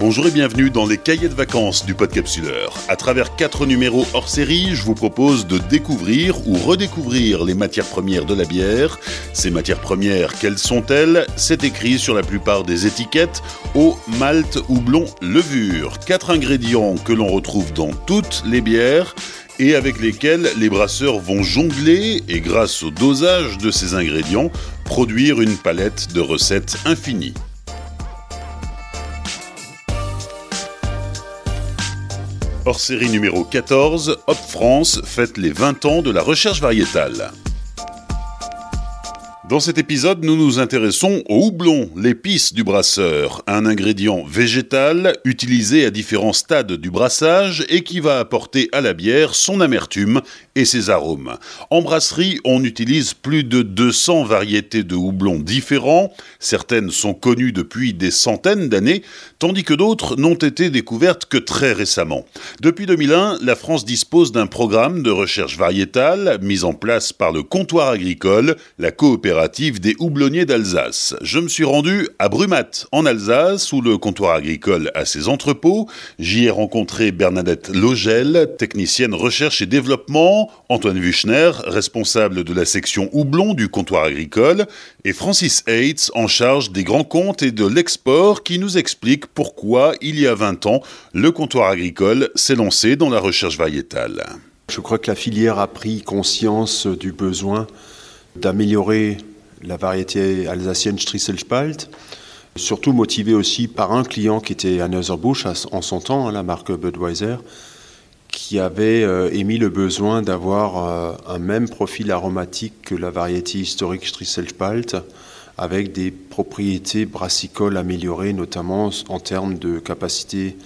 Bonjour et bienvenue dans les cahiers de vacances du Podcapsuleur. À travers quatre numéros hors série, je vous propose de découvrir ou redécouvrir les matières premières de la bière. Ces matières premières, quelles sont-elles? C'est écrit sur la plupart des étiquettes eau, malt, houblon, levure. Quatre ingrédients que l'on retrouve dans toutes les bières et avec lesquels les brasseurs vont jongler et grâce au dosage de ces ingrédients, produire une palette de recettes infinies. Hors série numéro 14, Hop France fête les 20 ans de la recherche variétale. Dans cet épisode, nous nous intéressons au houblon, l'épice du brasseur, un ingrédient végétal utilisé à différents stades du brassage et qui va apporter à la bière son amertume et ses arômes. En brasserie, on utilise plus de 200 variétés de houblon différents, certaines sont connues depuis des centaines d'années, tandis que d'autres n'ont été découvertes que très récemment. Depuis 2001, la France dispose d'un programme de recherche variétale mis en place par le comptoir agricole, la coopération des houblonniers d'Alsace. Je me suis rendu à Brumat, en Alsace, où le comptoir agricole a ses entrepôts. J'y ai rencontré Bernadette Logel, technicienne recherche et développement, Antoine Wuchner, responsable de la section houblon du comptoir agricole, et Francis Hates, en charge des grands comptes et de l'export, qui nous explique pourquoi, il y a 20 ans, le comptoir agricole s'est lancé dans la recherche variétale. Je crois que la filière a pris conscience du besoin d'améliorer la variété alsacienne Strisselspalt, surtout motivé aussi par un client qui était à Busch en son temps, hein, la marque Budweiser, qui avait euh, émis le besoin d'avoir euh, un même profil aromatique que la variété historique Strisselspalt, avec des propriétés brassicoles améliorées, notamment en termes de capacité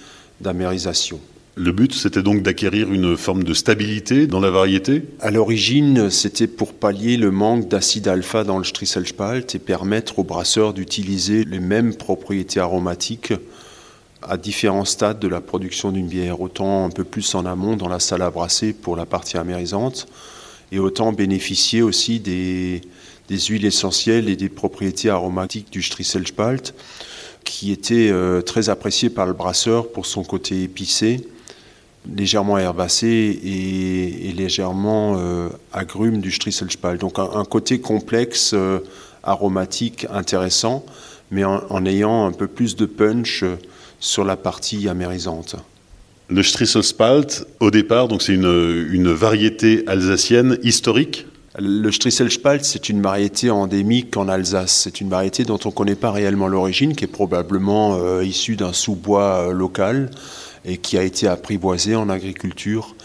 d'amérisation. Le but, c'était donc d'acquérir une forme de stabilité dans la variété? À l'origine, c'était pour pallier le manque d'acide alpha dans le Strisselspalt et permettre aux brasseurs d'utiliser les mêmes propriétés aromatiques à différents stades de la production d'une bière, autant un peu plus en amont dans la salle à brasser pour la partie amérisante, et autant bénéficier aussi des, huiles essentielles et des propriétés aromatiques du Strisselspalt, qui étaient euh, très appréciées par le brasseur pour son côté épicé légèrement herbacé et, légèrement euh, agrume du Strisselspal. Donc un, côté complexe, euh, aromatique, intéressant, mais en, ayant un peu plus de punch euh, sur la partie amérisante. Le Strisselspalt, au départ, donc c'est une, une, variété alsacienne historique? Le Strisselspalt, c'est une variété endémique en Alsace. C'est une variété dont on ne connaît pas réellement l'origine, qui est probablement issue d'un sous-bois local et qui a été apprivoisée en agriculture.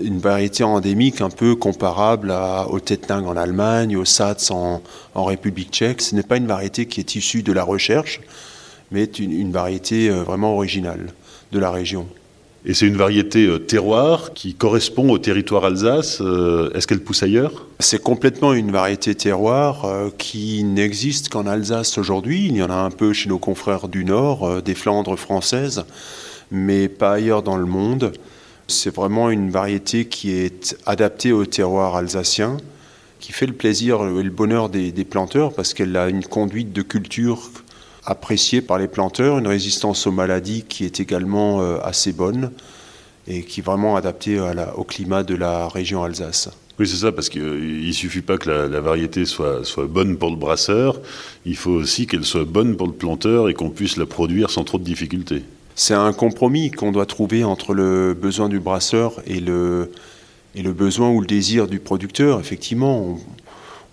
Une variété endémique un peu comparable à, au Tettnang en Allemagne, au Sats en, République tchèque. Ce n'est pas une variété qui est issue de la recherche, mais une, une variété euh, vraiment originale de la région. Et c'est une variété euh, terroir qui correspond au territoire Alsace. Euh, est-ce qu'elle pousse ailleurs? C'est complètement une variété terroir qui n'existe qu'en Alsace aujourd'hui. Il y en a un peu chez nos confrères du Nord, des Flandres françaises mais pas ailleurs dans le monde. C'est vraiment une variété qui est adaptée au terroir alsacien, qui fait le plaisir et le bonheur des, planteurs parce qu'elle a une conduite de culture appréciée par les planteurs, une résistance aux maladies qui est également euh, assez bonne et qui est vraiment adaptée au climat de la région Alsace. Oui, c'est ça, parce qu'il ne suffit pas que la, variété soit, bonne pour le brasseur, il faut aussi qu'elle soit bonne pour le planteur et qu'on puisse la produire sans trop de difficultés c'est un compromis qu'on doit trouver entre le besoin du brasseur et le, et le besoin ou le désir du producteur. Effectivement,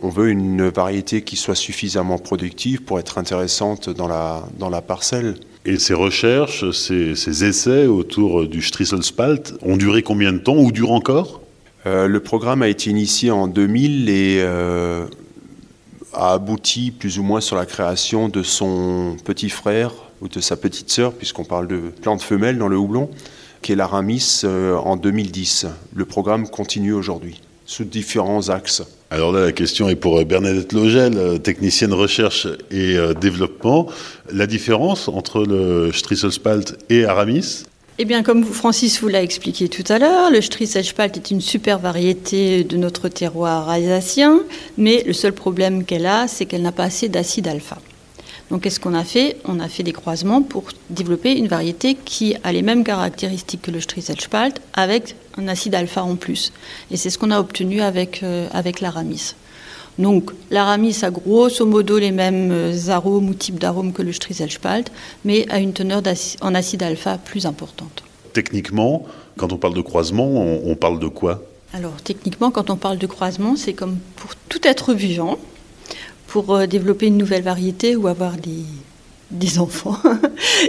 on, veut une variété qui soit suffisamment productive pour être intéressante dans la, dans la parcelle. Et ces recherches, ces, essais autour du Strisselspalt ont duré combien de temps ou durent encore? Euh, Le programme a été initié en 2000 et euh, a abouti plus ou moins sur la création de son petit frère ou de sa petite sœur, puisqu'on parle de plantes femelles dans le houblon, qui est l'aramis euh, en 2010. Le programme continue aujourd'hui, sous différents axes. Alors là, la question est pour euh, Bernadette Logel, euh, technicienne recherche et développement. La différence entre le Strisselspalt et Aramis eh bien, comme Francis vous l'a expliqué tout à l'heure, le Strisselspalt est une super variété de notre terroir alsacien, mais le seul problème qu'elle a, c'est qu'elle n'a pas assez d'acide alpha. Donc qu'est-ce qu'on a fait? On a fait des croisements pour développer une variété qui a les mêmes caractéristiques que le Striezelspalt avec un acide alpha en plus. Et c'est ce qu'on a obtenu avec, euh, avec l'aramis. Donc l'aramis a grosso modo les mêmes euh, arômes ou types d'arômes que le Striezelspalt, mais a une teneur en acide alpha plus importante. Techniquement, quand on parle de croisement, on parle de quoi? Alors techniquement, quand on parle de croisement, c'est comme pour tout être vivant, pour euh, développer une nouvelle variété ou avoir des, enfants,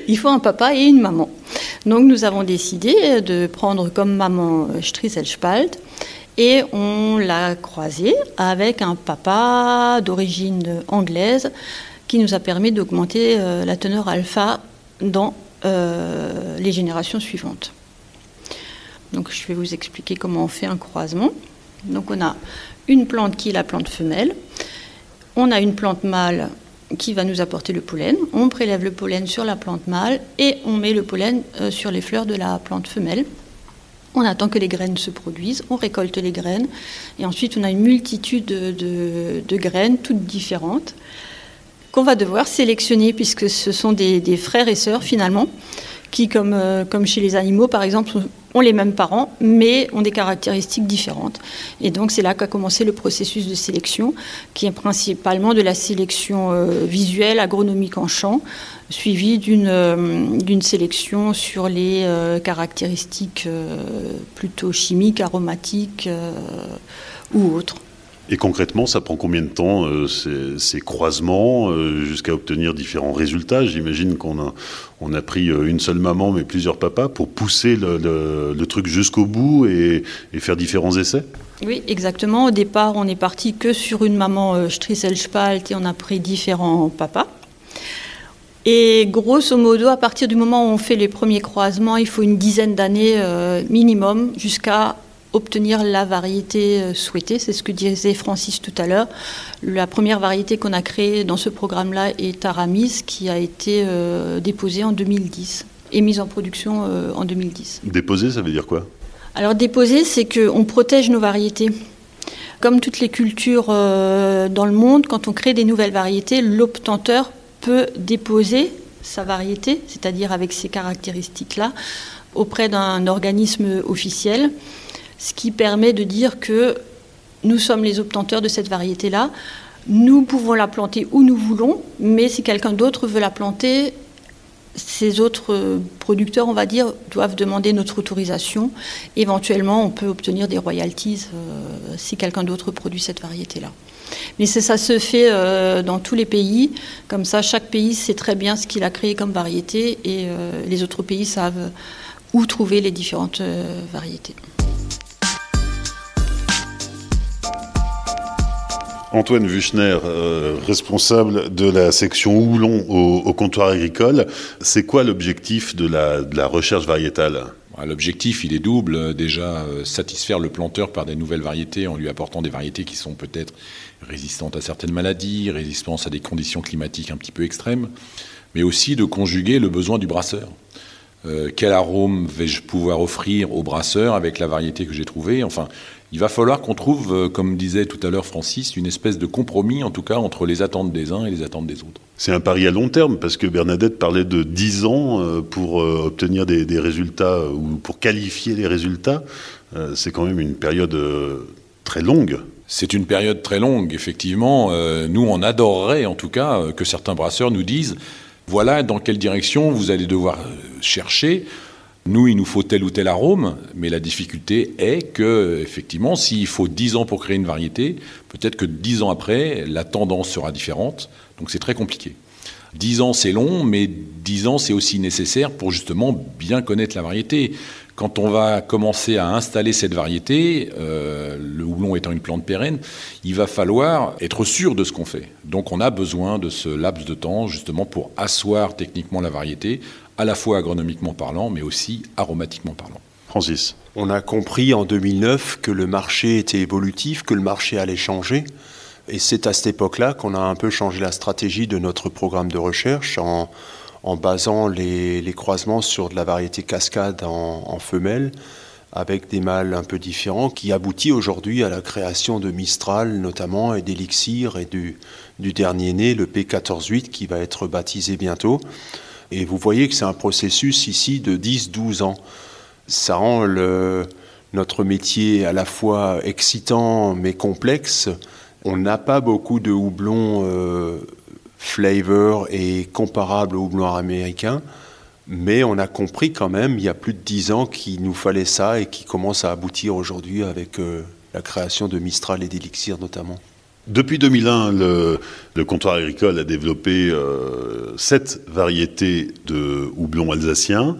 il faut un papa et une maman. Donc nous avons décidé de prendre comme maman euh, Strisselspalt et on l'a croisé avec un papa d'origine anglaise qui nous a permis d'augmenter euh, la teneur alpha dans les générations suivantes. Donc je vais vous expliquer comment on fait un croisement. Donc on a une plante qui est la plante femelle. On a une plante mâle qui va nous apporter le pollen. On prélève le pollen sur la plante mâle et on met le pollen euh, sur les fleurs de la plante femelle. On attend que les graines se produisent, on récolte les graines et ensuite on a une multitude de, graines toutes différentes qu'on va devoir sélectionner puisque ce sont des, des frères et sœurs finalement qui, comme, euh, comme chez les animaux par exemple, ont les mêmes parents, mais ont des caractéristiques différentes. Et donc c'est là qu'a commencé le processus de sélection, qui est principalement de la sélection euh, visuelle, agronomique en champ, suivie d'une euh, sélection sur les caractéristiques plutôt chimiques, aromatiques ou autres. Et concrètement, ça prend combien de temps ces, croisements jusqu'à obtenir différents résultats? J'imagine qu'on a, on a pris euh, une seule maman mais plusieurs papas pour pousser le, truc jusqu'au bout et, faire différents essais Oui, exactement. Au départ, on n'est parti que sur une maman Strisselspalt et on a pris différents papas. Et grosso modo, à partir du moment où on fait les premiers croisements, il faut une dizaine d'années minimum jusqu'à obtenir la variété euh, souhaitée. C'est ce que disait Francis tout à l'heure. La première variété qu'on a créée dans ce programme-là est Aramis, qui a été euh, déposée en 2010 et mise en production euh, en 2010. Déposée, ça veut dire quoi? Alors déposée, c'est qu'on protège nos variétés. Comme toutes les cultures dans le monde, quand on crée des nouvelles variétés, l'obtenteur peut déposer sa variété, c'est-à-dire avec ces caractéristiques-là, auprès d'un organisme officiel ce qui permet de dire que nous sommes les obtenteurs de cette variété-là. Nous pouvons la planter où nous voulons, mais si quelqu'un d'autre veut la planter, ces autres producteurs, on va dire, doivent demander notre autorisation. Éventuellement, on peut obtenir des royalties euh, si quelqu'un d'autre produit cette variété-là. Mais ça se fait euh, dans tous les pays. Comme ça, chaque pays sait très bien ce qu'il a créé comme variété et euh, les autres pays savent où trouver les différentes variétés. Antoine Vuchner, euh, responsable de la section houblon au, comptoir agricole. C'est quoi l'objectif de la, recherche variétale? Ah, L'objectif, il est double. Déjà, euh, satisfaire le planteur par des nouvelles variétés en lui apportant des variétés qui sont peut-être résistantes à certaines maladies, résistantes à des conditions climatiques un petit peu extrêmes, mais aussi de conjuguer le besoin du brasseur. Euh, quel arôme vais-je pouvoir offrir au brasseur avec la variété que j'ai trouvée? Il va falloir qu'on trouve, euh, comme disait tout à l'heure Francis, une espèce de compromis, en tout cas, entre les attentes des uns et les attentes des autres. C'est un pari à long terme, parce que Bernadette parlait de 10 ans euh, pour euh, obtenir des, résultats ou pour qualifier les résultats. C'est quand même une période très longue. C'est une période très longue, effectivement. Nous, on adorerait, en tout cas, que certains brasseurs nous disent voilà dans quelle direction vous allez devoir chercher nous, il nous faut tel ou tel arôme, mais la difficulté est que, effectivement, s'il faut 10 ans pour créer une variété, peut-être que 10 ans après, la tendance sera différente. Donc c'est très compliqué. 10 ans, c'est long, mais 10 ans, c'est aussi nécessaire pour justement bien connaître la variété. Quand on va commencer à installer cette variété, euh, le houblon étant une plante pérenne, il va falloir être sûr de ce qu'on fait. Donc on a besoin de ce laps de temps justement pour asseoir techniquement la variété, à la fois agronomiquement parlant, mais aussi aromatiquement parlant. Francis. On a compris en 2009 que le marché était évolutif, que le marché allait changer. Et c'est à cette époque-là qu'on a un peu changé la stratégie de notre programme de recherche en, basant les, croisements sur de la variété cascade en, femelles avec des mâles un peu différents, qui aboutit aujourd'hui à la création de Mistral notamment, et d'Elixir, et du, du dernier né, le P148, qui va être baptisé bientôt. Et vous voyez que c'est un processus ici de 10-12 ans. Ça rend notre métier à la fois excitant mais complexe. On n'a pas beaucoup de houblons euh, flavor et comparables au houblon américain. Mais on a compris quand même, il y a plus de dix ans, qu'il nous fallait ça et qui commence à aboutir aujourd'hui avec euh, la création de Mistral et d'Elixir notamment. Depuis 2001, le, comptoir agricole a développé euh, sept variétés de houblon alsacien.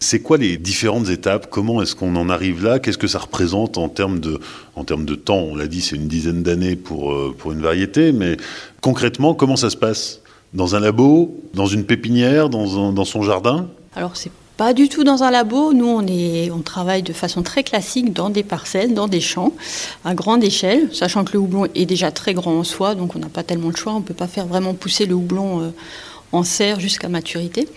C'est quoi les différentes étapes? Comment est-ce qu'on en arrive là? Qu'est-ce que ça représente en termes de, en termes de temps? On l'a dit, c'est une dizaine d'années pour, euh, pour une variété, mais concrètement, comment ça se passe? Dans un labo, dans une pépinière, dans, dans son jardin? Alors, c'est pas du tout dans un labo. Nous, on, travaille de façon très classique dans des parcelles, dans des champs, à grande échelle, sachant que le houblon est déjà très grand en soi, donc on n'a pas tellement le choix. On ne peut pas faire vraiment pousser le houblon euh, en serre jusqu'à maturité.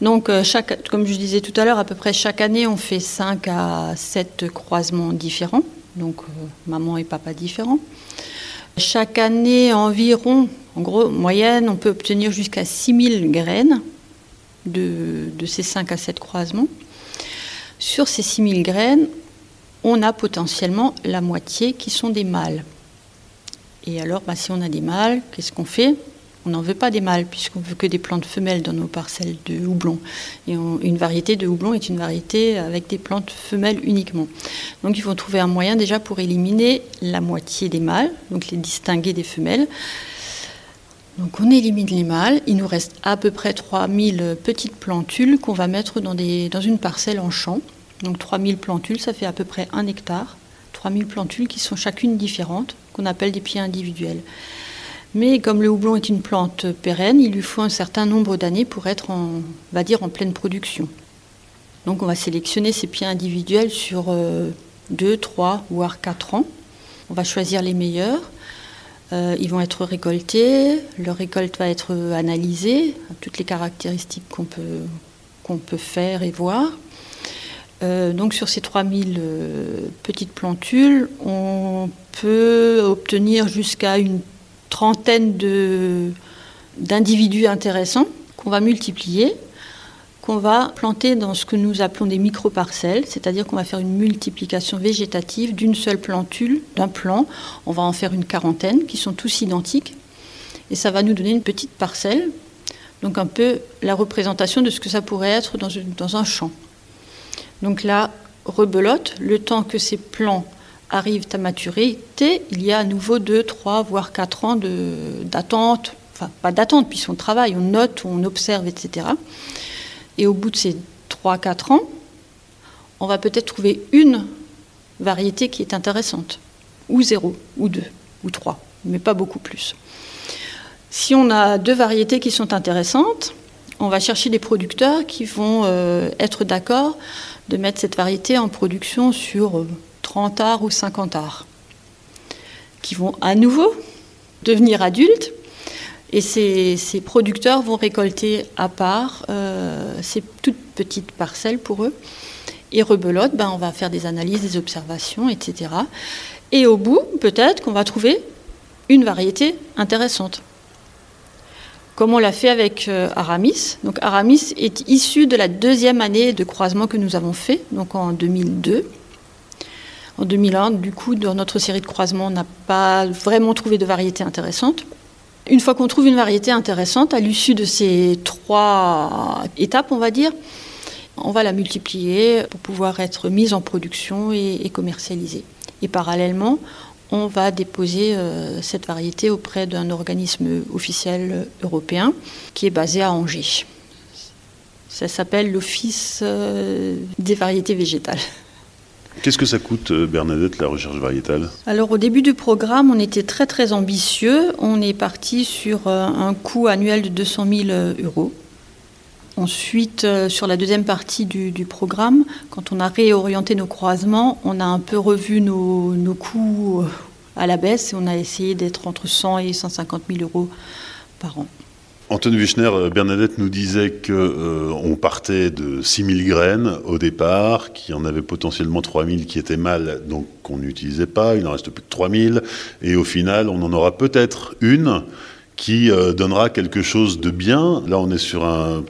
Donc, euh, comme je disais tout à l'heure, à peu près chaque année, on fait 5 à 7 croisements différents, donc euh, maman et papa différents. Chaque année, environ, en gros, moyenne, on peut obtenir jusqu'à 6000 graines de, ces 5 à 7 croisements. Sur ces 6000 graines, on a potentiellement la moitié qui sont des mâles. Et alors, bah, si on a des mâles, qu'est-ce qu'on fait? On n'en veut pas des mâles, puisqu'on veut que des plantes femelles dans nos parcelles de houblon. Et une variété de houblon est une variété avec des plantes femelles uniquement. Donc il faut trouver un moyen déjà pour éliminer la moitié des mâles, donc les distinguer des femelles. Donc on élimine les mâles, il nous reste à peu près 3000 petites plantules qu'on va mettre dans, une parcelle en champ. Donc 3000 plantules, ça fait à peu près un hectare. 3000 plantules qui sont chacune différentes, qu'on appelle des pieds individuels. Mais comme le houblon est une plante pérenne, il lui faut un certain nombre d'années pour être en, va dire, en pleine production. Donc on va sélectionner ces pieds individuels sur 2, 3, voire 4 ans. On va choisir les meilleurs. Euh, ils vont être récoltés, leur récolte va être analysée, toutes les caractéristiques qu'on peut, peut faire et voir. Euh, donc sur ces 3000 euh, petites plantules, on peut obtenir jusqu'à une trentaine d'individus intéressants qu'on va multiplier, qu'on va planter dans ce que nous appelons des micro-parcelles, c'est-à-dire qu'on va faire une multiplication végétative d'une seule plantule, d'un plant. On va en faire une quarantaine qui sont tous identiques. Et ça va nous donner une petite parcelle, donc un peu la représentation de ce que ça pourrait être dans, un champ. Donc là, rebelote, le temps que ces plants arrivent à maturité, il y a à nouveau 2, 3, voire 4 ans d'attente, enfin pas d'attente, puisqu'on travaille, on note, on observe, etc. Et au bout de ces 3-4 ans, on va peut-être trouver une variété qui est intéressante, ou 0, ou 2, ou 3, mais pas beaucoup plus. Si on a deux variétés qui sont intéressantes, on va chercher des producteurs qui vont euh, être d'accord de mettre cette variété en production sur euh, 30 arts ou 50 arts, qui vont à nouveau devenir adultes. Et ces, ces producteurs vont récolter à part euh, ces toutes petites parcelles pour eux. Et rebelote, ben, on va faire des analyses, des observations, etc. Et au bout, peut-être qu'on va trouver une variété intéressante comme on l'a fait avec euh, Aramis. Donc Aramis est issu de la deuxième année de croisement que nous avons fait, donc en 2002. En 2001, du coup, dans notre série de croisements, on n'a pas vraiment trouvé de variété intéressante. Une fois qu'on trouve une variété intéressante, à l'issue de ces trois étapes, on va dire, on va la multiplier pour pouvoir être mise en production et, commercialisée. Et parallèlement, on va déposer euh, cette variété auprès d'un organisme officiel européen qui est basé à Angers. Ça s'appelle l'Office euh, des variétés végétales. Qu'est-ce que ça coûte, Bernadette, la recherche variétale? Alors, au début du programme, on était très très ambitieux. On est parti sur euh, un coût annuel de 200 000 euros. Ensuite, euh, sur la deuxième partie du, du, programme, quand on a réorienté nos croisements, on a un peu revu nos, nos coûts à la baisse et on a essayé d'être entre 100 et 150 000 euros par an. Antoine Wichner, euh, Bernadette nous disait que euh, partait de 6000 graines au départ, qu'il y en avait potentiellement 3000 qui étaient mâles, donc qu'on n'utilisait pas, il n'en reste plus que 3000, et au final, on en aura peut-être une qui euh, donnera quelque chose de bien. Là, on est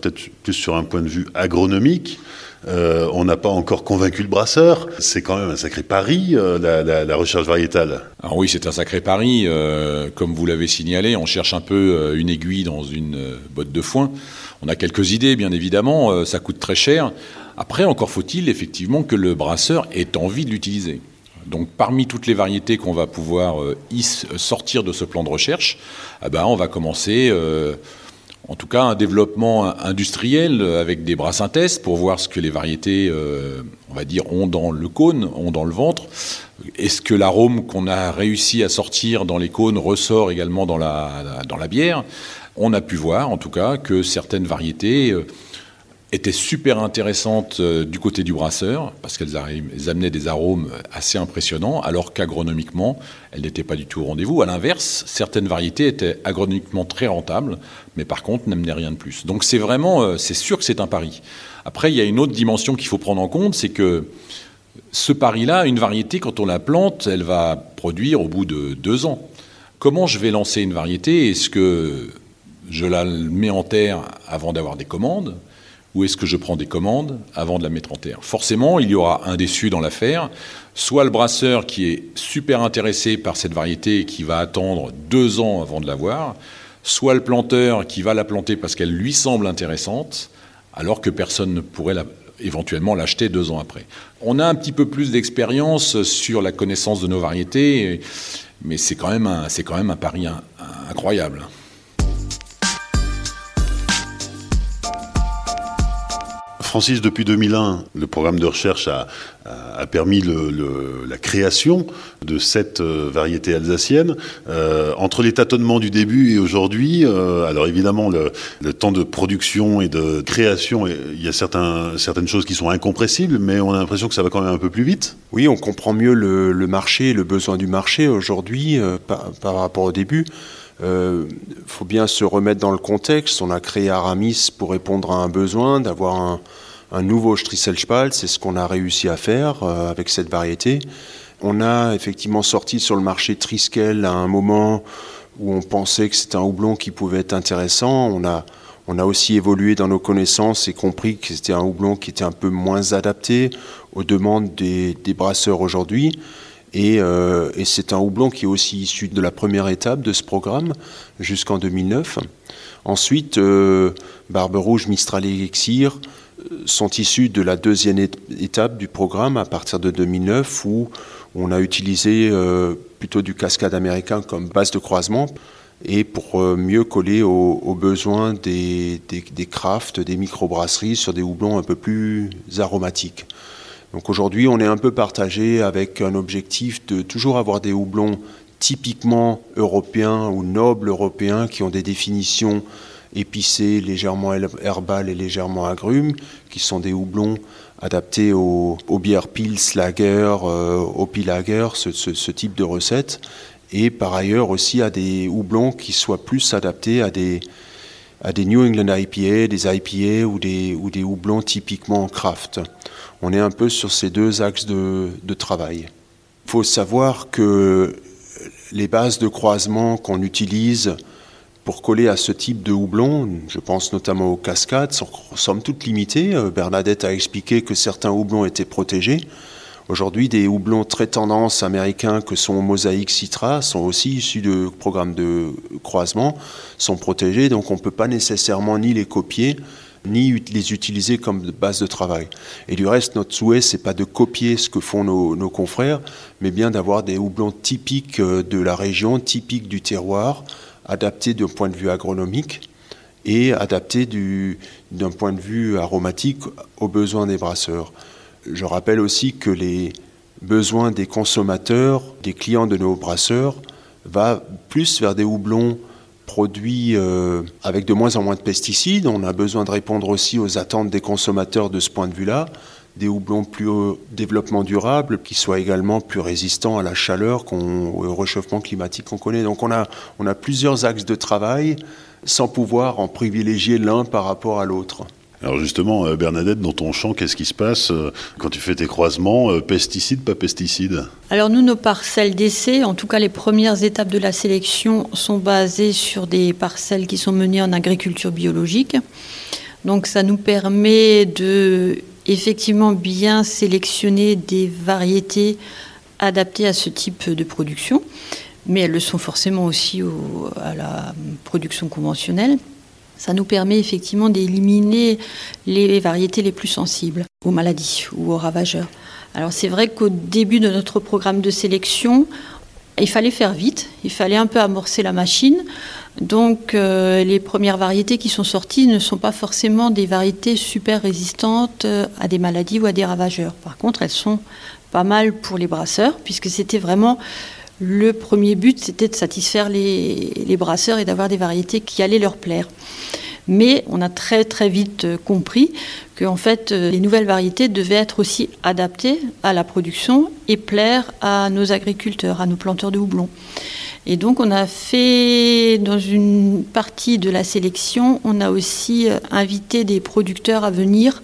peut-être plus sur un point de vue agronomique. Euh, on n'a pas encore convaincu le brasseur. C'est quand même un sacré pari, euh, la, recherche variétale. Alors oui, c'est un sacré pari. Euh, comme vous l'avez signalé, on cherche un peu une aiguille dans une botte de foin. On a quelques idées, bien évidemment. ça coûte très cher. Après, encore faut-il effectivement que le brasseur ait envie de l'utiliser. Donc parmi toutes les variétés qu'on va pouvoir sortir de ce plan de recherche, eh ben, on va commencer en tout cas un développement industriel avec des bras synthèses pour voir ce que les variétés, euh, on va dire, ont dans le cône, ont dans le ventre. Est-ce que l'arôme qu'on a réussi à sortir dans les cônes ressort également dans la, dans la bière? On a pu voir, en tout cas, que certaines variétés euh, étaient super intéressantes euh, du côté du brasseur, parce qu'elles amenaient des arômes assez impressionnants, alors qu'agronomiquement, elles n'étaient pas du tout au rendez-vous. À l'inverse, certaines variétés étaient agronomiquement très rentables, mais par contre n'amenaient rien de plus. Donc c'est vraiment, euh, c'est sûr que c'est un pari. Après, il y a une autre dimension qu'il faut prendre en compte, c'est que ce pari-là, une variété, quand on la plante, elle va produire au bout de deux ans. Comment je vais lancer une variété? Est-ce que je la mets en terre avant d'avoir des commandes? Ou est-ce que je prends des commandes avant de la mettre en terre? Forcément, il y aura un déçu dans l'affaire, soit le brasseur qui est super intéressé par cette variété et qui va attendre deux ans avant de l'avoir, soit le planteur qui va la planter parce qu'elle lui semble intéressante, alors que personne ne pourrait éventuellement l'acheter deux ans après. On a un petit peu plus d'expérience sur la connaissance de nos variétés, mais c'est quand, même un, quand même un pari incroyable. Francis, depuis 2001, le programme de recherche a, permis la création de cette euh, variété alsacienne. Euh, entre les tâtonnements du début et aujourd'hui, euh, alors évidemment, le, temps de production et de création, il y a certaines choses qui sont incompressibles, mais on a l'impression que ça va quand même un peu plus vite. Oui, on comprend mieux le, marché, le besoin du marché aujourd'hui par, rapport au début. Il faut bien se remettre dans le contexte. On a créé Aramis pour répondre à un besoin, d'avoir un, un nouveau Strisselspalt, c'est ce qu'on a réussi à faire euh, avec cette variété. On a effectivement sorti sur le marché Triskel à un moment où on pensait que c'était un houblon qui pouvait être intéressant. On a, on a aussi évolué dans nos connaissances et compris que c'était un houblon qui était un peu moins adapté aux demandes des, brasseurs aujourd'hui. Euh, et, c'est un houblon qui est aussi issu de la première étape de ce programme jusqu'en 2009. Ensuite, euh, Barbe Rouge, Mistral et Elixir sont issus de la deuxième étape du programme à partir de 2009 où on a utilisé euh, plutôt du cascade américain comme base de croisement et pour euh, mieux coller aux, besoins des, des, crafts, des microbrasseries sur des houblons un peu plus aromatiques. Donc aujourd'hui, on est un peu partagé avec un objectif de toujours avoir des houblons typiquement européens ou nobles européens qui ont des définitions épicés, légèrement herbales et légèrement agrumes, qui sont des houblons adaptés aux, bières pils, lager, euh, au ce, type de recette. Et par ailleurs aussi à des houblons qui soient plus adaptés à des, New England IPA, des IPA ou des houblons typiquement craft. On est un peu sur ces deux axes de, travail. Il faut savoir que les bases de croisement qu'on utilise pour coller à ce type de houblon, je pense notamment aux cascades, sont somme toute limitées. Euh, Bernadette a expliqué que certains houblons étaient protégés. Aujourd'hui, des houblons très tendance américains que sont Mosaic Citra sont aussi issus de programmes de croisement, sont protégés, donc on ne peut pas nécessairement ni les copier, ni les utiliser comme base de travail. Et du reste, notre souhait, c'est pas de copier ce que font nos, confrères, mais bien d'avoir des houblons typiques euh, de la région, typiques du terroir, adapté d'un point de vue agronomique et adapté d'un point de vue aromatique aux besoins des brasseurs. Je rappelle aussi que les besoins des consommateurs, des clients de nos brasseurs, va plus vers des houblons produits euh, avec de moins en moins de pesticides. On a besoin de répondre aussi aux attentes des consommateurs de ce point de vue-là, des houblons plus haut développement durable, qui soient également plus résistants à la chaleur, au réchauffement climatique qu'on connaît. Donc on a plusieurs axes de travail sans pouvoir en privilégier l'un par rapport à l'autre. Alors justement, euh, Bernadette, dans ton champ, qu'est-ce qui se passe euh, quand tu fais tes croisements euh, Pesticides, pas pesticides? Alors nous, nos parcelles d'essai, en tout cas les premières étapes de la sélection, sont basées sur des parcelles qui sont menées en agriculture biologique. Donc ça nous permet de effectivement bien sélectionner des variétés adaptées à ce type de production, mais elles le sont forcément aussi à la production conventionnelle. Ça nous permet effectivement d'éliminer les variétés les plus sensibles aux maladies ou aux ravageurs. Alors c'est vrai qu'au début de notre programme de sélection, il fallait faire vite, il fallait un peu amorcer la machine. Donc euh, les premières variétés qui sont sorties ne sont pas forcément des variétés super résistantes euh, à des maladies ou à des ravageurs. Par contre, elles sont pas mal pour les brasseurs, puisque c'était vraiment le premier but, c'était de satisfaire les, brasseurs et d'avoir des variétés qui allaient leur plaire. Mais on a très très vite euh, compris que en fait, euh, les nouvelles variétés devaient être aussi adaptées à la production et plaire à nos agriculteurs, à nos planteurs de houblon. Et donc on a fait, dans une partie de la sélection, on a aussi euh, invité des producteurs à venir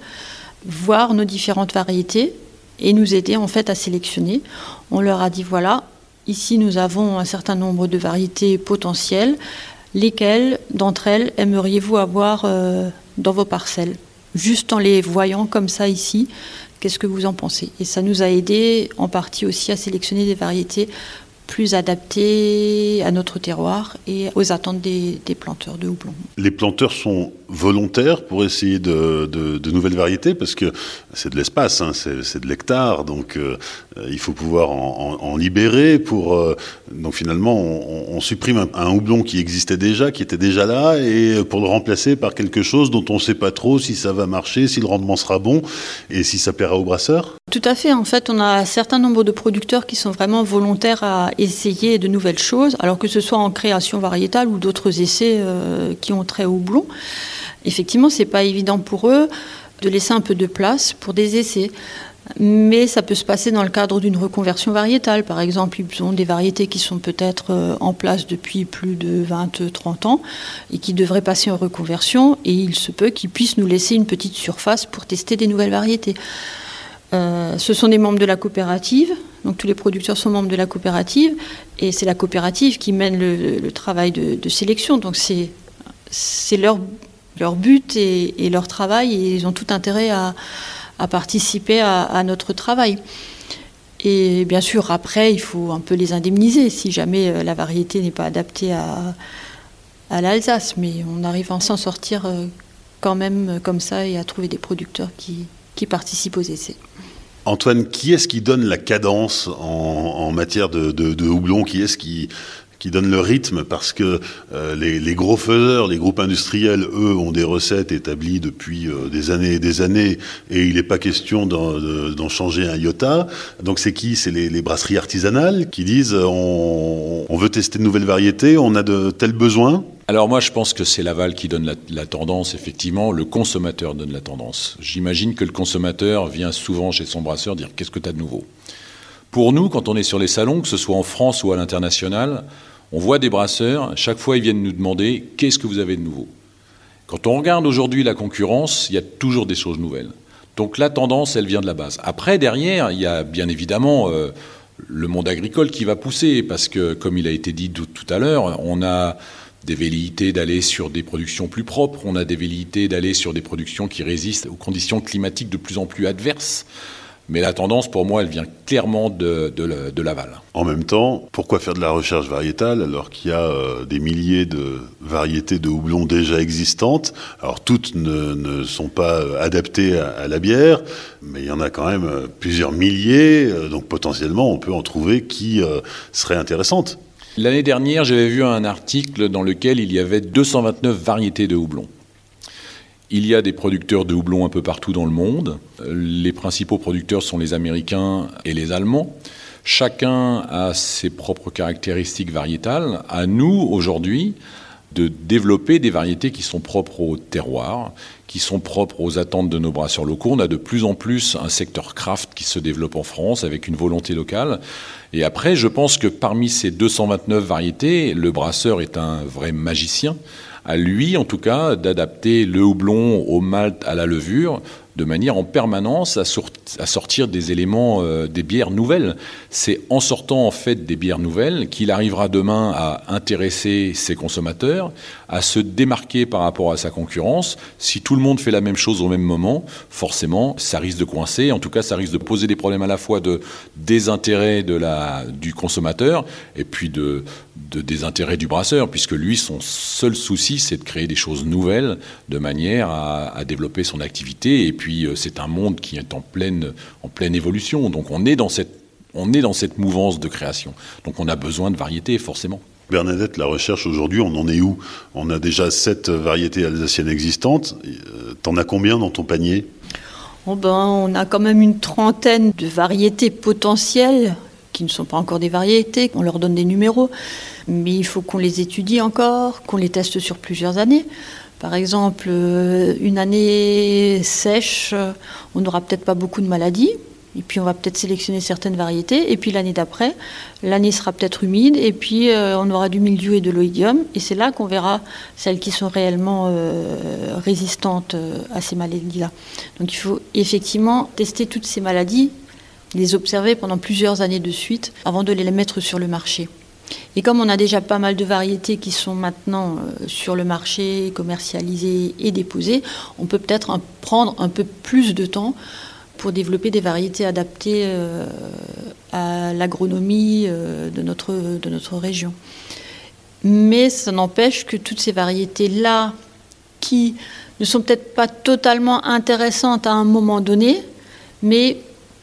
voir nos différentes variétés et nous aider en fait à sélectionner. On leur a dit voilà, Ici, nous avons un certain nombre de variétés potentielles. Lesquelles d'entre elles aimeriez-vous avoir euh, dans vos parcelles? Juste en les voyant comme ça ici, qu'est-ce que vous en pensez? Et ça nous a aidé en partie aussi à sélectionner des variétés plus adaptées à notre terroir et aux attentes des, planteurs de houblon. Les planteurs sont volontaires pour essayer de, nouvelles variétés parce que c'est de l'espace, hein, c'est de l'hectare, donc euh, il faut pouvoir en, libérer pour. Euh, donc finalement, on, supprime un, houblon qui existait déjà, qui était déjà là, et pour le remplacer par quelque chose dont on ne sait pas trop si ça va marcher, si le rendement sera bon et si ça plaira aux brasseurs. Tout à fait. En fait, on a un certain nombre de producteurs qui sont vraiment volontaires à essayer de nouvelles choses, alors que ce soit en création variétale ou d'autres essais euh, qui ont trait au houblon. Effectivement, c'est pas évident pour eux de laisser un peu de place pour des essais. Mais ça peut se passer dans le cadre d'une reconversion variétale. Par exemple, ils ont des variétés qui sont peut-être euh, en place depuis plus de 20-30 ans et qui devraient passer en reconversion. Et il se peut qu'ils puissent nous laisser une petite surface pour tester des nouvelles variétés. Euh, ce sont des membres de la coopérative, donc tous les producteurs sont membres de la coopérative, et c'est la coopérative qui mène le, travail de, sélection. Donc c'est leur, but et, leur travail, et ils ont tout intérêt à, participer à, notre travail. Et bien sûr, après, il faut un peu les indemniser si jamais euh, la variété n'est pas adaptée à, à l'Alsace. Mais on arrive à s'en sortir euh, quand même comme ça et à trouver des producteurs qui, qui participent aux essais. Antoine, qui est-ce qui donne la cadence en, matière de, de, houblon? Qui est-ce qui, qui donne le rythme parce que euh, les, gros faiseurs, les groupes industriels, eux, ont des recettes établies depuis euh, des années et des années et il n'est pas question d'en changer un iota. Donc c'est qui? C'est les, brasseries artisanales qui disent on, on, veut tester de nouvelles variétés, on a de tels besoins alors moi, je pense que c'est l'aval qui donne la, tendance, effectivement. Le consommateur donne la tendance. J'imagine que le consommateur vient souvent chez son brasseur dire qu'est-ce que tu as de nouveau? Pour nous, quand on est sur les salons, que ce soit en France ou à l'international, on voit des brasseurs, chaque fois ils viennent nous demander qu'est-ce que vous avez de nouveau? Quand on regarde aujourd'hui la concurrence, il y a toujours des choses nouvelles. Donc la tendance, elle vient de la base. Après, derrière, il y a bien évidemment euh, le monde agricole qui va pousser, parce que, comme il a été dit tout à l'heure, on a des velléités d'aller sur des productions plus propres, on a des velléités d'aller sur des productions qui résistent aux conditions climatiques de plus en plus adverses. Mais la tendance, pour moi, elle vient clairement de, de, l'aval. En même temps, pourquoi faire de la recherche variétale alors qu'il y a euh, des milliers de variétés de houblon déjà existantes? Alors toutes ne, sont pas euh, adaptées à, la bière, mais il y en a quand même euh, plusieurs milliers, donc potentiellement on peut en trouver qui seraient intéressantes. L'année dernière, j'avais vu un article dans lequel il y avait 229 variétés de houblon. Il y a des producteurs de houblon un peu partout dans le monde. Les principaux producteurs sont les Américains et les Allemands. Chacun a ses propres caractéristiques variétales. À nous, aujourd'hui, de développer des variétés qui sont propres au terroir, qui sont propres aux attentes de nos brasseurs locaux. On a de plus en plus un secteur craft qui se développe en France avec une volonté locale. Et après, je pense que parmi ces 229 variétés, le brasseur est un vrai magicien. À lui, en tout cas, d'adapter le houblon au malt, à la levure, de manière en permanence à, sortir des éléments, euh, des bières nouvelles. C'est en sortant en fait des bières nouvelles qu'il arrivera demain à intéresser ses consommateurs, à se démarquer par rapport à sa concurrence. Si tout le monde fait la même chose au même moment, forcément, ça risque de coincer. En tout cas, ça risque de poser des problèmes à la fois de désintérêt de la, du consommateur et puis de, de désintérêt du brasseur, puisque lui, son seul souci, c'est de créer des choses nouvelles de manière à, à développer son activité. Et puis, euh, c'est un monde qui est en pleine, en pleine évolution. Donc, on est dans cette on est dans cette mouvance de création. Donc on a besoin de variétés, forcément. Bernadette, la recherche aujourd'hui, on en est où? On a déjà sept variétés alsaciennes existantes. Euh, t'en as combien dans ton panier? Oh ben, On a quand même une trentaine de variétés potentielles qui ne sont pas encore des variétés. On leur donne des numéros, mais il faut qu'on les étudie encore, qu'on les teste sur plusieurs années. Par exemple, euh, une année sèche, on n'aura peut-être pas beaucoup de maladies, et puis on va peut-être sélectionner certaines variétés. Et puis l'année d'après, l'année sera peut-être humide. Et puis euh, on aura du mildiou et de l'oïdium. Et c'est là qu'on verra celles qui sont réellement euh, résistantes euh, à ces maladies-là. Donc il faut effectivement tester toutes ces maladies, les observer pendant plusieurs années de suite avant de les mettre sur le marché. Et comme on a déjà pas mal de variétés qui sont maintenant sur le marché, commercialisées et déposées, on peut peut-être prendre un peu plus de temps pour développer des variétés adaptées euh, à l'agronomie euh, de, notre, de notre région. Mais ça n'empêche que toutes ces variétés-là, qui ne sont peut-être pas totalement intéressantes à un moment donné, mais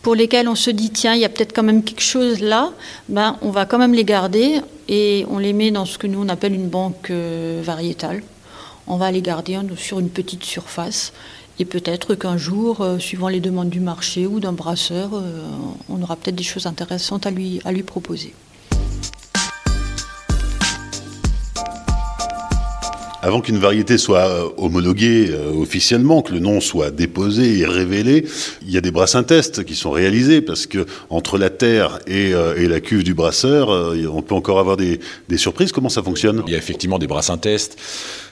pour lesquelles on se dit tiens, il y a peut-être quand même quelque chose là, ben, on va quand même les garder et on les met dans ce que nous on appelle une banque euh, variétale. On va les garder sur une petite surface et peut-être qu'un jour, euh, suivant les demandes du marché ou d'un brasseur, euh, on aura peut-être des choses intéressantes à lui proposer. Avant qu'une variété soit euh, homologuée officiellement, que le nom soit déposé et révélé, il y a des brassins tests qui sont réalisés parce que entre la terre et, la cuve du brasseur, on peut encore avoir des, des surprises. Comment ça fonctionne? Il y a effectivement des brassins tests.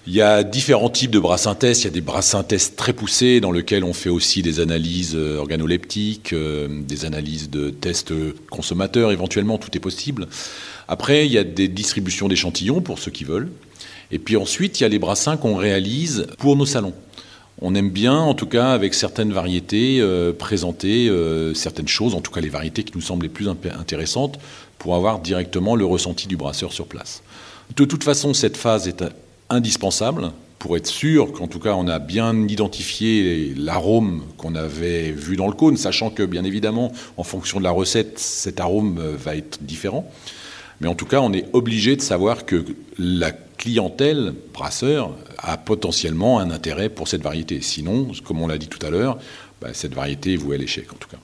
Il y a différents types de brassins tests. Il y a des brassins tests très poussés dans lesquels on fait aussi des analyses euh, organoleptiques, euh, des analyses de tests consommateurs éventuellement, tout est possible. Après, il y a des distributions d'échantillons pour ceux qui veulent. Et puis ensuite, il y a les brassins qu'on réalise pour nos salons. On aime bien, en tout cas, avec certaines variétés, euh, présenter certaines choses, en tout cas les variétés qui nous semblent les plus intéressantes, pour avoir directement le ressenti du brasseur sur place. De toute façon, cette phase est indispensable pour être sûr qu'en tout cas on a bien identifié l'arôme qu'on avait vu dans le cône, sachant que bien évidemment en fonction de la recette cet arôme euh, va être différent. Mais en tout cas on est obligé de savoir que la clientèle brasseur a potentiellement un intérêt pour cette variété. Sinon, comme on l'a dit tout à l'heure, bah, cette variété est vouée à l'échec en tout cas.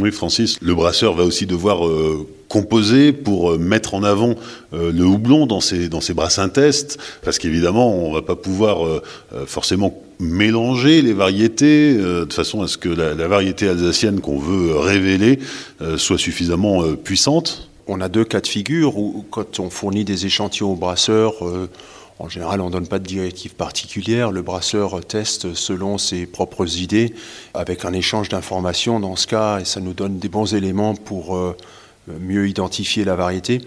Oui, Francis, le brasseur va aussi devoir euh, composer pour euh, mettre en avant euh, le houblon dans ses, dans ses brassins tests, parce qu'évidemment, on ne va pas pouvoir forcément mélanger les variétés de façon à ce que la, la variété alsacienne qu'on veut révéler soit suffisamment puissante. On a deux cas de figure où, quand on fournit des échantillons au brasseur, en général, on ne donne pas de directive particulière. Le brasseur teste selon ses propres idées, avec un échange d'informations dans ce cas, et ça nous donne des bons éléments pour euh, mieux identifier la variété.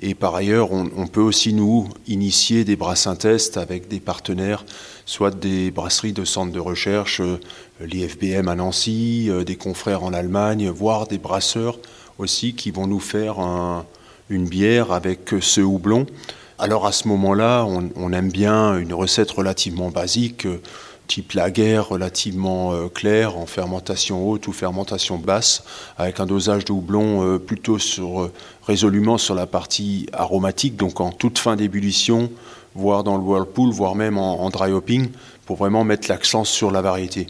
Et par ailleurs, on, peut aussi nous initier des brassins tests avec des partenaires, soit des brasseries de centres de recherche, euh, l'IFBM à Nancy, euh, des confrères en Allemagne, voire des brasseurs aussi qui vont nous faire une bière avec ce houblon. Alors à ce moment-là, on, aime bien une recette relativement basique, euh, type lager, relativement euh, claire, en fermentation haute ou fermentation basse, avec un dosage de houblon euh, plutôt résolument sur la partie aromatique, donc en toute fin d'ébullition, voire dans le whirlpool, voire même en, dry hopping, pour vraiment mettre l'accent sur la variété.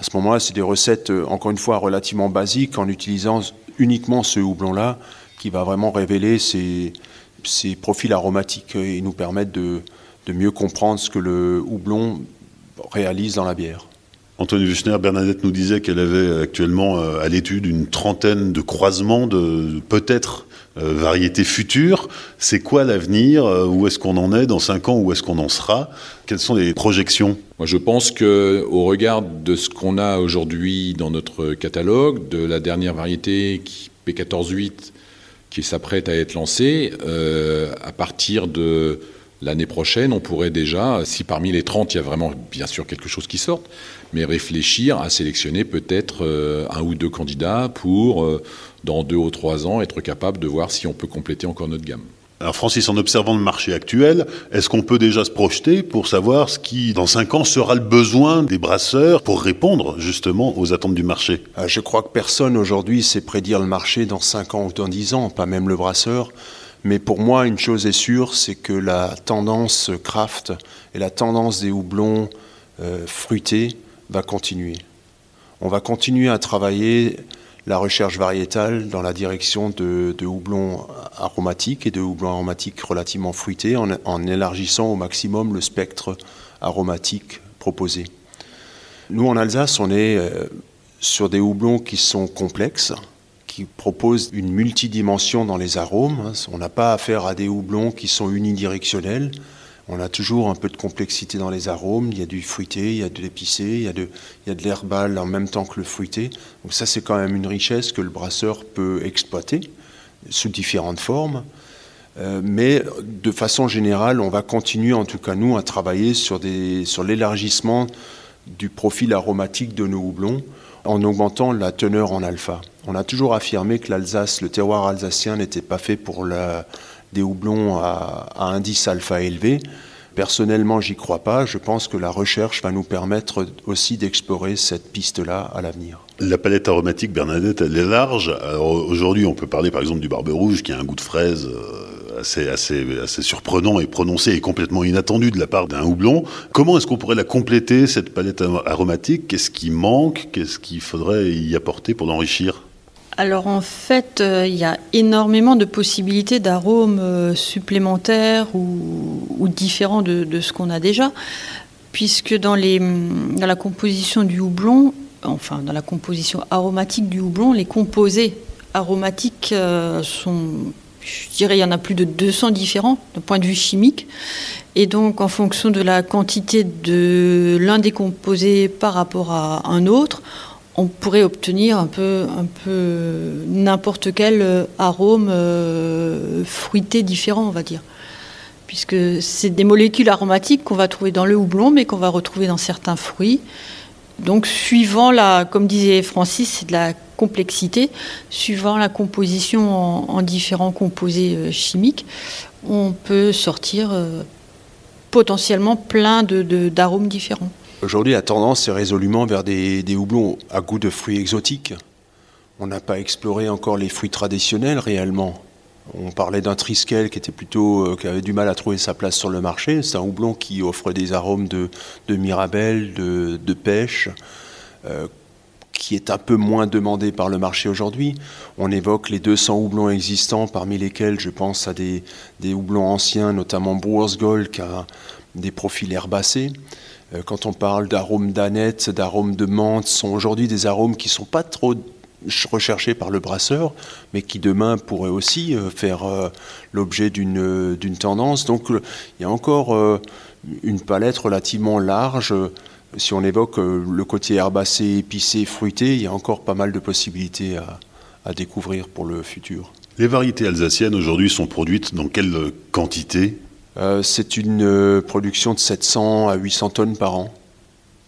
À ce moment-là, c'est des recettes, encore une fois, relativement basiques, en utilisant uniquement ce houblon-là, qui va vraiment révéler ces profils aromatiques et nous permettent de, de mieux comprendre ce que le houblon réalise dans la bière. Anthony Wuchner, Bernadette nous disait qu'elle avait actuellement euh, à l'étude une trentaine de croisements de peut-être euh, variétés futures. C'est quoi l'avenir euh, Où est-ce qu'on en est dans 5 ans Où est-ce qu'on en sera? Quelles sont les projections? Moi, je pense que au regard de ce qu'on a aujourd'hui dans notre catalogue, de la dernière variété P148 qui s'apprête à être lancée, à partir de l'année prochaine, on pourrait déjà, si parmi les 30, il y a vraiment bien sûr quelque chose qui sorte, mais réfléchir à sélectionner peut-être euh, un ou deux candidats pour, euh, dans deux ou trois ans, être capable de voir si on peut compléter encore notre gamme. Alors Francis, en observant le marché actuel, est-ce qu'on peut déjà se projeter pour savoir ce qui, dans cinq ans, sera le besoin des brasseurs pour répondre justement aux attentes du marché? Euh, Je crois que personne aujourd'hui sait prédire le marché dans cinq ans ou dans dix ans, pas même le brasseur. Mais pour moi, une chose est sûre, c'est que la tendance craft et la tendance des houblons fruités va continuer. On va continuer à travailler la recherche variétale dans la direction de, houblons aromatiques et de houblons aromatiques relativement fruités en, en, élargissant au maximum le spectre aromatique proposé. Nous, en Alsace, on est euh, sur des houblons qui sont complexes, qui proposent une multidimension dans les arômes. On n'a pas affaire à des houblons qui sont unidirectionnels. On a toujours un peu de complexité dans les arômes. Il y a du fruité, il y a de l'épicé, il y a de, l'herbal en même temps que le fruité. Donc ça, c'est quand même une richesse que le brasseur peut exploiter sous différentes formes. Euh, mais de façon générale, on va continuer, en tout cas nous, à travailler sur l'élargissement du profil aromatique de nos houblons en augmentant la teneur en alpha. On a toujours affirmé que l'Alsace, le terroir alsacien n'était pas fait pour des houblons à, indice alpha élevé. Personnellement, j'y crois pas. Je pense que la recherche va nous permettre aussi d'explorer cette piste-là à l'avenir. La palette aromatique, Bernadette, elle est large. aujourd'hui, on peut parler par exemple du barbe rouge qui a un goût de fraise euh, assez, assez, assez surprenant et prononcé et complètement inattendu de la part d'un houblon. Comment est-ce qu'on pourrait la compléter, cette palette aromatique? Qu'est-ce qui manque? Qu'est-ce qu'il faudrait y apporter pour l'enrichir? Alors en fait, euh, il y a énormément de possibilités d'arômes euh, supplémentaires ou, différents de, ce qu'on a déjà, puisque dans, les, dans la composition du houblon, enfin dans la composition aromatique du houblon, les composés aromatiques euh, sont, je dirais, il y en a plus de 200 différents d'un point de vue chimique. Et donc, en fonction de la quantité de l'un des composés par rapport à un autre, on pourrait obtenir un peu, un peu n'importe quel euh, arôme euh, fruité différent, on va dire. Puisque c'est des molécules aromatiques qu'on va trouver dans le houblon, mais qu'on va retrouver dans certains fruits. Donc, suivant la, comme disait Francis, c'est de la complexité, suivant la composition en, différents composés euh, chimiques, on peut sortir potentiellement plein d'arômes différents. Aujourd'hui, la tendance est résolument vers des, houblons à goût de fruits exotiques. On n'a pas exploré encore les fruits traditionnels réellement. On parlait d'un triskel qui était plutôt euh, qui avait du mal à trouver sa place sur le marché. C'est un houblon qui offre des arômes de, mirabelle, de, pêche, euh, qui est un peu moins demandé par le marché aujourd'hui. On évoque les 200 houblons existants, parmi lesquels je pense à des, des houblons anciens, notamment Gold, qui a des profils herbacés. Euh, quand on parle d'arômes d'aneth, d'arômes de menthe, sont aujourd'hui des arômes qui ne sont pas trop recherchés par le brasseur, mais qui demain pourraient aussi euh, faire euh, l'objet d'une tendance. Donc il y a encore une palette relativement large. Si on évoque le côté herbacé, épicé, fruité, il y a encore pas mal de possibilités à, à découvrir pour le futur. Les variétés alsaciennes aujourd'hui sont produites dans quelle quantité? C'est une euh, production de 700 à 800 tonnes par an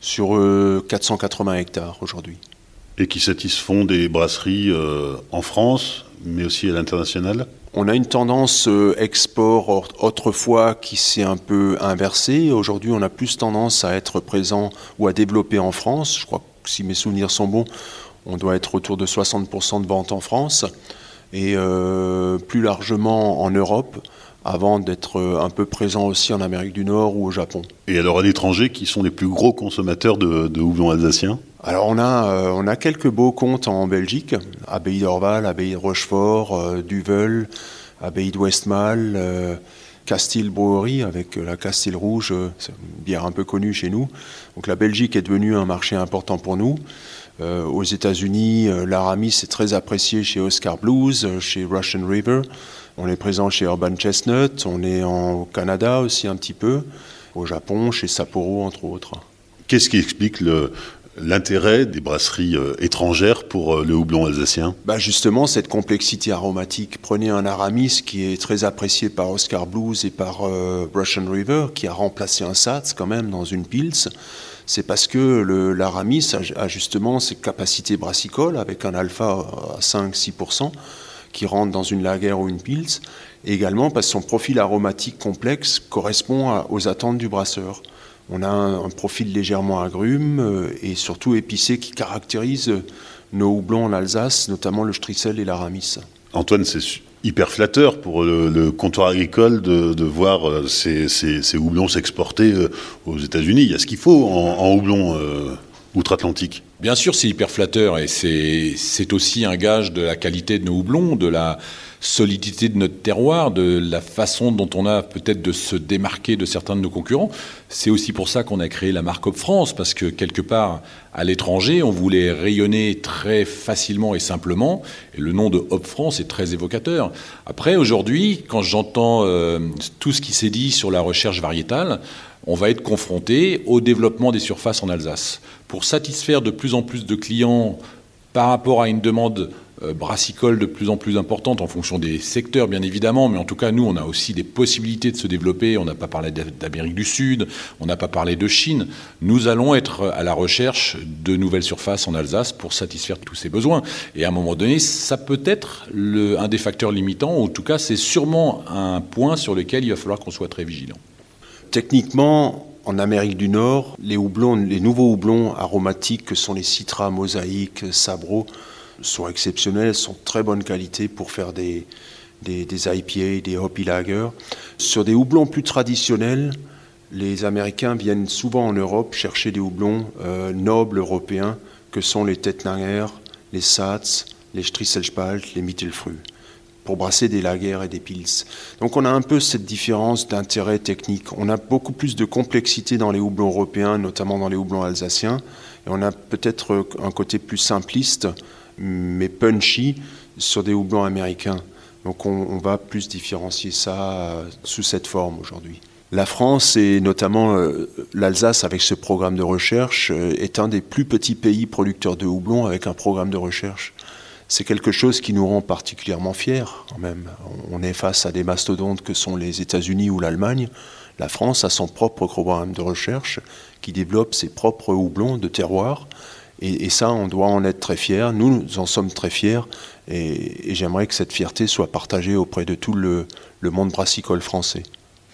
sur 480 euh, hectares aujourd'hui. Et qui satisfont des brasseries en France, mais aussi à l'international? On a une tendance export autrefois qui s'est un peu inversée. Aujourd'hui, on a plus tendance à être présent ou à développer en France. Je crois que si mes souvenirs sont bons, on doit être autour de 60% de ventes en France et plus largement en Europe avant d'être euh, un peu présent aussi en Amérique du Nord ou au Japon. Et alors à l'étranger, qui sont les plus gros consommateurs de, de houblon alsacien? Alors on a, euh, on a quelques beaux comptes en Belgique, Abbaye d'Orval, Abbaye de Rochefort, euh, Duvel, Abbaye de Westmal, Castille Brewery avec la Castille Rouge, c'est une bière un peu connue chez nous. Donc la Belgique est devenue un marché important pour nous. Aux États-Unis, l'Aramis est très apprécié chez Oscar Blues, chez Russian River. On est présent chez Urban Chestnut, on est en Canada aussi un petit peu, au Japon, chez Sapporo entre autres. Qu'est-ce qui explique le, l'intérêt des brasseries euh, étrangères pour euh, le houblon alsacien? Bah Justement, cette complexité aromatique. Prenez un Aramis qui est très apprécié par Oscar Blues et par euh, Russian River, qui a remplacé un Satz quand même dans une Pils. C'est parce que l'Aramis a, justement ses capacités brassicoles avec un alpha à 5-6% qui rentre dans une lager ou une Pils, et également parce que son profil aromatique complexe correspond aux attentes du brasseur. On a un, profil légèrement agrume euh, et surtout épicé qui caractérise nos houblons en Alsace, notamment le Strissel et l'Aramis. Antoine, c'est hyper flatteur pour le, comptoir agricole de, voir euh, ces, houblons s'exporter euh, aux États-Unis. Il y a ce qu'il faut en, houblon outre-Atlantique. Bien sûr, c'est hyper flatteur et c'est aussi un gage de la qualité de nos houblons, de la, solidité de notre terroir, de la façon dont on a peut-être de se démarquer de certains de nos concurrents. C'est aussi pour ça qu'on a créé la marque Hop France, parce que quelque part, à l'étranger, on voulait rayonner très facilement et simplement, et le nom de Hop France est très évocateur. Après, aujourd'hui, quand j'entends euh, tout ce qui s'est dit sur la recherche variétale, on va être confronté au développement des surfaces en Alsace. Pour satisfaire de plus en plus de clients par rapport à une demande euh, brassicole de plus en plus importante en fonction des secteurs, bien évidemment, mais en tout cas, nous, on a aussi des possibilités de se développer. On n'a pas parlé d'Amérique du Sud, on n'a pas parlé de Chine. Nous allons être à la recherche de nouvelles surfaces en Alsace pour satisfaire tous ces besoins. Et à un moment donné, ça peut être un des facteurs limitants, ou en tout cas, c'est sûrement un point sur lequel il va falloir qu'on soit très vigilant. Techniquement, en Amérique du Nord, les houblons, les nouveaux houblons aromatiques que sont les citras, mosaïques, sabro, sont exceptionnelles, sont de très bonne qualité pour faire des, des, IPA, des Hoppy Lager. Sur des houblons plus traditionnels, les Américains viennent souvent en Europe chercher des houblons euh, nobles européens que sont les Tettnanger, les Satz, les Strisselspalt, les Mittelfrüh, pour brasser des lagers et des pils. Donc on a un peu cette différence d'intérêt technique. On a beaucoup plus de complexité dans les houblons européens, notamment dans les houblons alsaciens, et on a peut-être un côté plus simpliste mais punchy sur des houblons américains. Donc on, va plus différencier ça euh, sous cette forme aujourd'hui. La France et notamment euh, l'Alsace avec ce programme de recherche euh, est un des plus petits pays producteurs de houblon avec un programme de recherche. C'est quelque chose qui nous rend particulièrement fiers quand même. On est face à des mastodontes que sont les États-Unis ou l'Allemagne. La France a son propre programme de recherche qui développe ses propres houblons de terroir et, ça, on doit en être très fiers. Nous, nous en sommes très fiers. Et, j'aimerais que cette fierté soit partagée auprès de tout le monde brassicole français.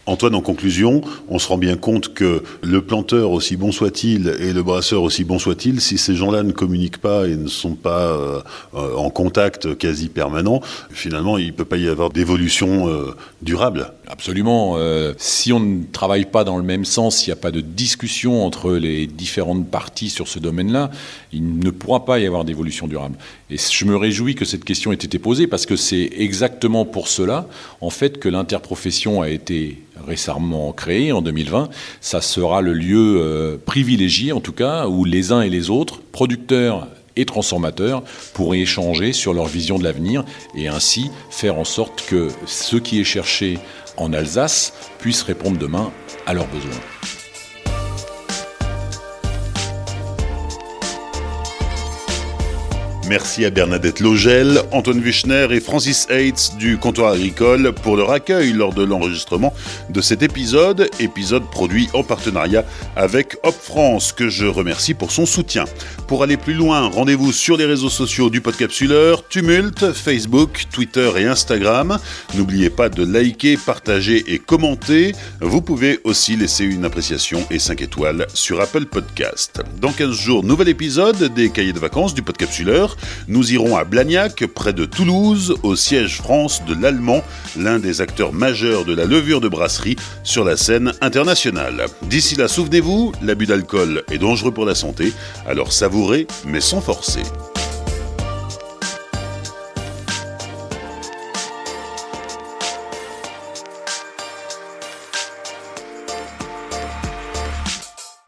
Antoine, en conclusion, on se rend bien compte que le planteur, aussi bon soit-il, et le brasseur, aussi bon soit-il, si ces gens-là ne communiquent pas et ne sont pas euh, euh, en contact quasi permanent, finalement, il ne peut pas y avoir d'évolution euh, durable. Absolument. si on ne travaille pas dans le même sens, s'il n'y a pas de discussion entre les différentes parties sur ce domaine-là, il ne pourra pas y avoir d'évolution durable. Et je me réjouis que cette question ait été posée parce que c'est exactement pour cela, en fait, que l'interprofession a été récemment créé en 2020. Ça sera le lieu euh, privilégié, en tout cas, où les uns et les autres, producteurs et transformateurs, pourraient échanger sur leur vision de l'avenir et ainsi faire en sorte que ce qui est cherché en Alsace puisse répondre demain à leurs besoins. Merci à Bernadette Logel, Antoine Wichner et Francis Hates du comptoir agricole pour leur accueil lors de l'enregistrement de cet épisode, épisode produit en partenariat avec Hop France, que je remercie pour son soutien. Pour aller plus loin, rendez-vous sur les réseaux sociaux du Podcapsuleur, Tumult, Facebook, Twitter et Instagram. N'oubliez pas de liker, partager et commenter. Vous pouvez aussi laisser une appréciation et 5 étoiles sur Apple Podcast. Dans 15 jours, nouvel épisode des cahiers de vacances du Podcapsuleur. Nous irons à Blagnac, près de Toulouse, au siège France de l'Allemand, l'un des acteurs majeurs de la levure de brasserie sur la scène internationale. D'ici là, souvenez-vous, l'abus d'alcool est dangereux pour la santé, alors savourez, mais sans forcer.